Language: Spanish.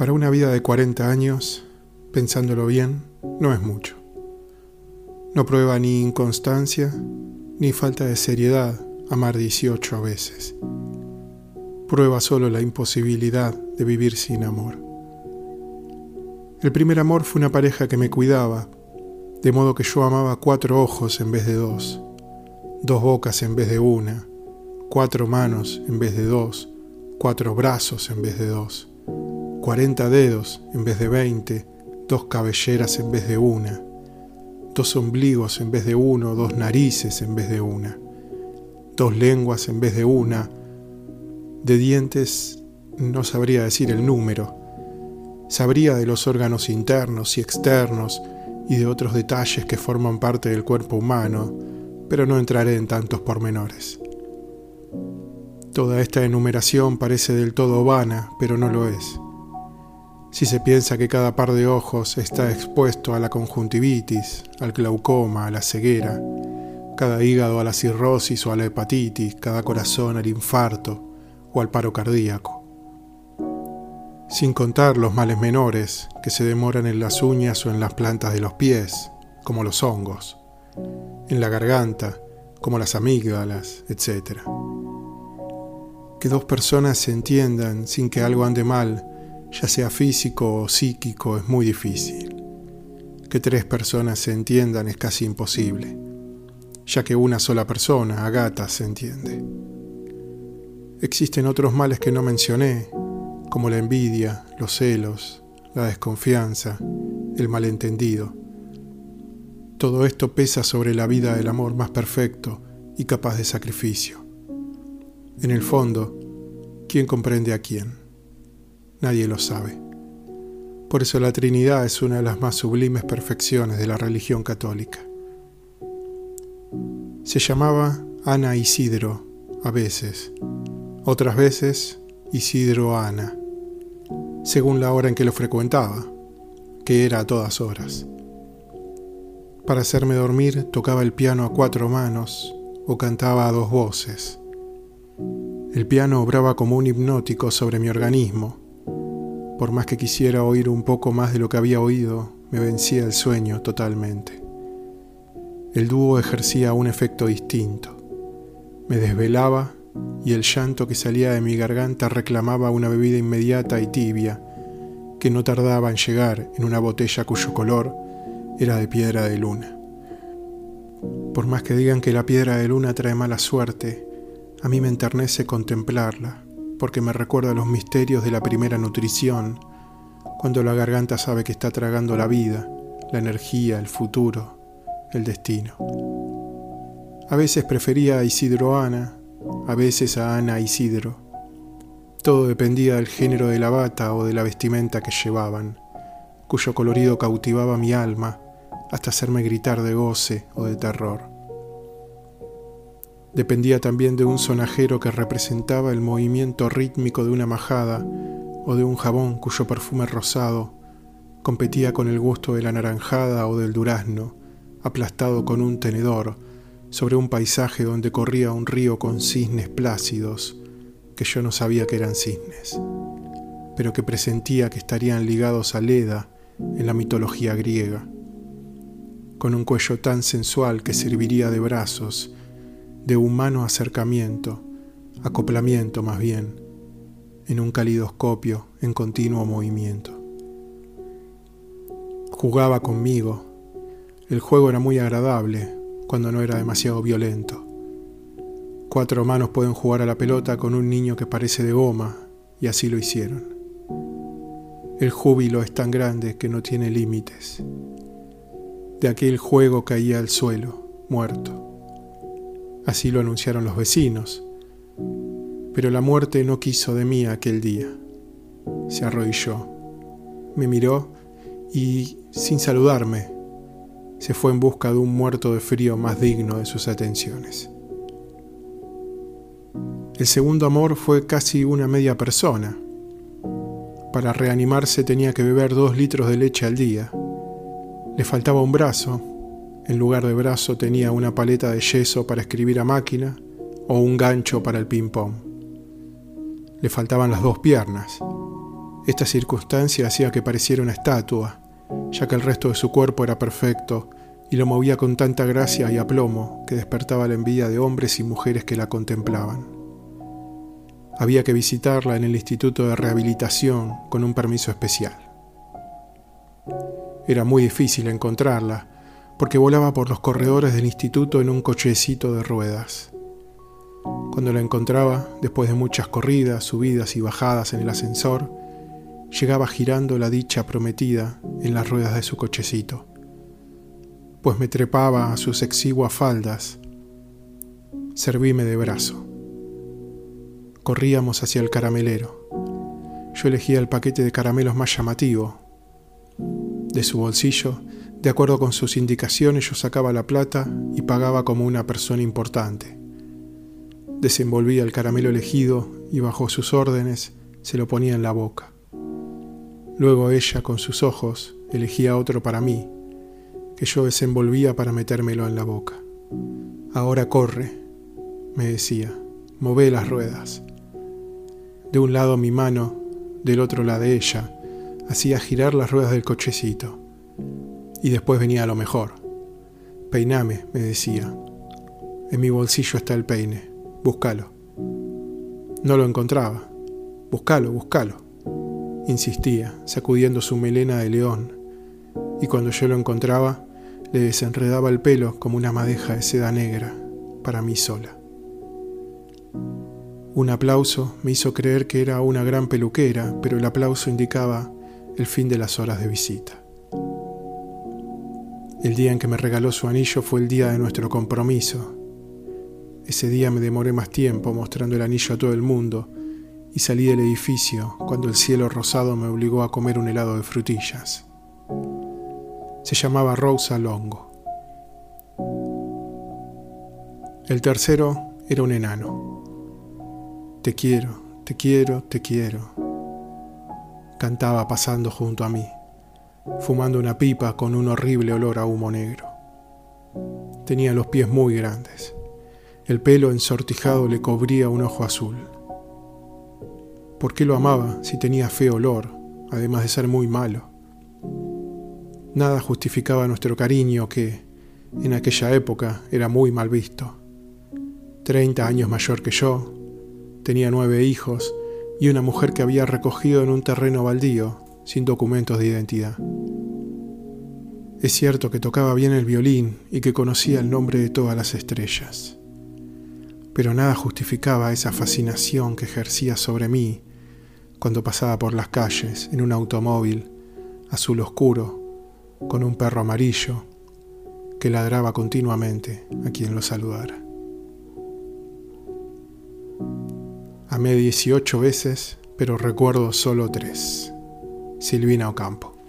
Para una vida de 40 años, pensándolo bien, no es mucho. No prueba ni inconstancia ni falta de seriedad amar 18 veces. Prueba solo la imposibilidad de vivir sin amor. El primer amor fue una pareja que me cuidaba, de modo que yo amaba cuatro ojos en vez de dos, dos bocas en vez de una, cuatro manos en vez de dos, cuatro brazos en vez de dos 40 dedos en vez de 20, dos cabelleras en vez de una, dos ombligos en vez de uno, dos narices en vez de una, dos lenguas en vez de una, de dientes no sabría decir el número, sabría de los órganos internos y externos y de otros detalles que forman parte del cuerpo humano, pero no entraré en tantos pormenores. Toda esta enumeración parece del todo vana, pero no lo es. Si se piensa que cada par de ojos está expuesto a la conjuntivitis, al glaucoma, a la ceguera, cada hígado a la cirrosis o a la hepatitis, cada corazón al infarto o al paro cardíaco. Sin contar los males menores que se demoran en las uñas o en las plantas de los pies, como los hongos, en la garganta, como las amígdalas, etc. Que dos personas se entiendan sin que algo ande mal ya sea físico o psíquico, es muy difícil. Que tres personas se entiendan es casi imposible, ya que una sola persona, Agata, se entiende. Existen otros males que no mencioné, como la envidia, los celos, la desconfianza, el malentendido. Todo esto pesa sobre la vida del amor más perfecto y capaz de sacrificio. En el fondo, ¿quién comprende a quién? Nadie lo sabe. Por eso la Trinidad es una de las más sublimes perfecciones de la religión católica. Se llamaba Ana Isidro a veces, otras veces Isidro Ana, según la hora en que lo frecuentaba, que era a todas horas. Para hacerme dormir tocaba el piano a cuatro manos o cantaba a dos voces. El piano obraba como un hipnótico sobre mi organismo por más que quisiera oír un poco más de lo que había oído, me vencía el sueño totalmente. El dúo ejercía un efecto distinto. Me desvelaba y el llanto que salía de mi garganta reclamaba una bebida inmediata y tibia que no tardaba en llegar en una botella cuyo color era de piedra de luna. Por más que digan que la piedra de luna trae mala suerte, a mí me enternece contemplarla porque me recuerda los misterios de la primera nutrición, cuando la garganta sabe que está tragando la vida, la energía, el futuro, el destino. A veces prefería a Isidro Ana, a veces a Ana Isidro. Todo dependía del género de la bata o de la vestimenta que llevaban, cuyo colorido cautivaba mi alma hasta hacerme gritar de goce o de terror. Dependía también de un sonajero que representaba el movimiento rítmico de una majada o de un jabón cuyo perfume rosado competía con el gusto de la naranjada o del durazno, aplastado con un tenedor sobre un paisaje donde corría un río con cisnes plácidos, que yo no sabía que eran cisnes, pero que presentía que estarían ligados a Leda en la mitología griega, con un cuello tan sensual que serviría de brazos, de humano acercamiento, acoplamiento más bien, en un calidoscopio en continuo movimiento. Jugaba conmigo. El juego era muy agradable cuando no era demasiado violento. Cuatro manos pueden jugar a la pelota con un niño que parece de goma, y así lo hicieron. El júbilo es tan grande que no tiene límites. De aquel juego caía al suelo, muerto. Así lo anunciaron los vecinos. Pero la muerte no quiso de mí aquel día. Se arrodilló, me miró y, sin saludarme, se fue en busca de un muerto de frío más digno de sus atenciones. El segundo amor fue casi una media persona. Para reanimarse tenía que beber dos litros de leche al día. Le faltaba un brazo en lugar de brazo tenía una paleta de yeso para escribir a máquina o un gancho para el ping-pong. Le faltaban las dos piernas. Esta circunstancia hacía que pareciera una estatua, ya que el resto de su cuerpo era perfecto y lo movía con tanta gracia y aplomo que despertaba la envidia de hombres y mujeres que la contemplaban. Había que visitarla en el Instituto de Rehabilitación con un permiso especial. Era muy difícil encontrarla, porque volaba por los corredores del instituto en un cochecito de ruedas. Cuando la encontraba, después de muchas corridas, subidas y bajadas en el ascensor, llegaba girando la dicha prometida en las ruedas de su cochecito, pues me trepaba a sus exiguas faldas. Servíme de brazo. Corríamos hacia el caramelero. Yo elegía el paquete de caramelos más llamativo. De su bolsillo, de acuerdo con sus indicaciones, yo sacaba la plata y pagaba como una persona importante. Desenvolvía el caramelo elegido y bajo sus órdenes se lo ponía en la boca. Luego ella, con sus ojos, elegía otro para mí, que yo desenvolvía para metérmelo en la boca. Ahora corre, me decía, move las ruedas. De un lado mi mano, del otro la de ella, hacía girar las ruedas del cochecito. Y después venía lo mejor. Peiname, me decía. En mi bolsillo está el peine. Búscalo. No lo encontraba. Búscalo, búscalo insistía, sacudiendo su melena de león, y cuando yo lo encontraba, le desenredaba el pelo como una madeja de seda negra, para mí sola. Un aplauso me hizo creer que era una gran peluquera, pero el aplauso indicaba el fin de las horas de visita. El día en que me regaló su anillo fue el día de nuestro compromiso. Ese día me demoré más tiempo mostrando el anillo a todo el mundo, y salí del edificio cuando el cielo rosado me obligó a comer un helado de frutillas. Se llamaba Rosa Longo. El tercero era un enano. Te quiero, te quiero, te quiero. Cantaba pasando junto a mí, fumando una pipa con un horrible olor a humo negro. Tenía los pies muy grandes. El pelo ensortijado le cubría un ojo azul. ¿Por qué lo amaba si tenía feo olor, además de ser muy malo? Nada justificaba nuestro cariño que, en aquella época, era muy mal visto. Treinta años mayor que yo, tenía nueve hijos y una mujer que había recogido en un terreno baldío, sin documentos de identidad. Es cierto que tocaba bien el violín y que conocía el nombre de todas las estrellas, pero nada justificaba esa fascinación que ejercía sobre mí cuando pasaba por las calles en un automóvil azul oscuro con un perro amarillo que ladraba continuamente a quien lo saludara. Amé 18 veces, pero recuerdo solo tres. Silvina Ocampo.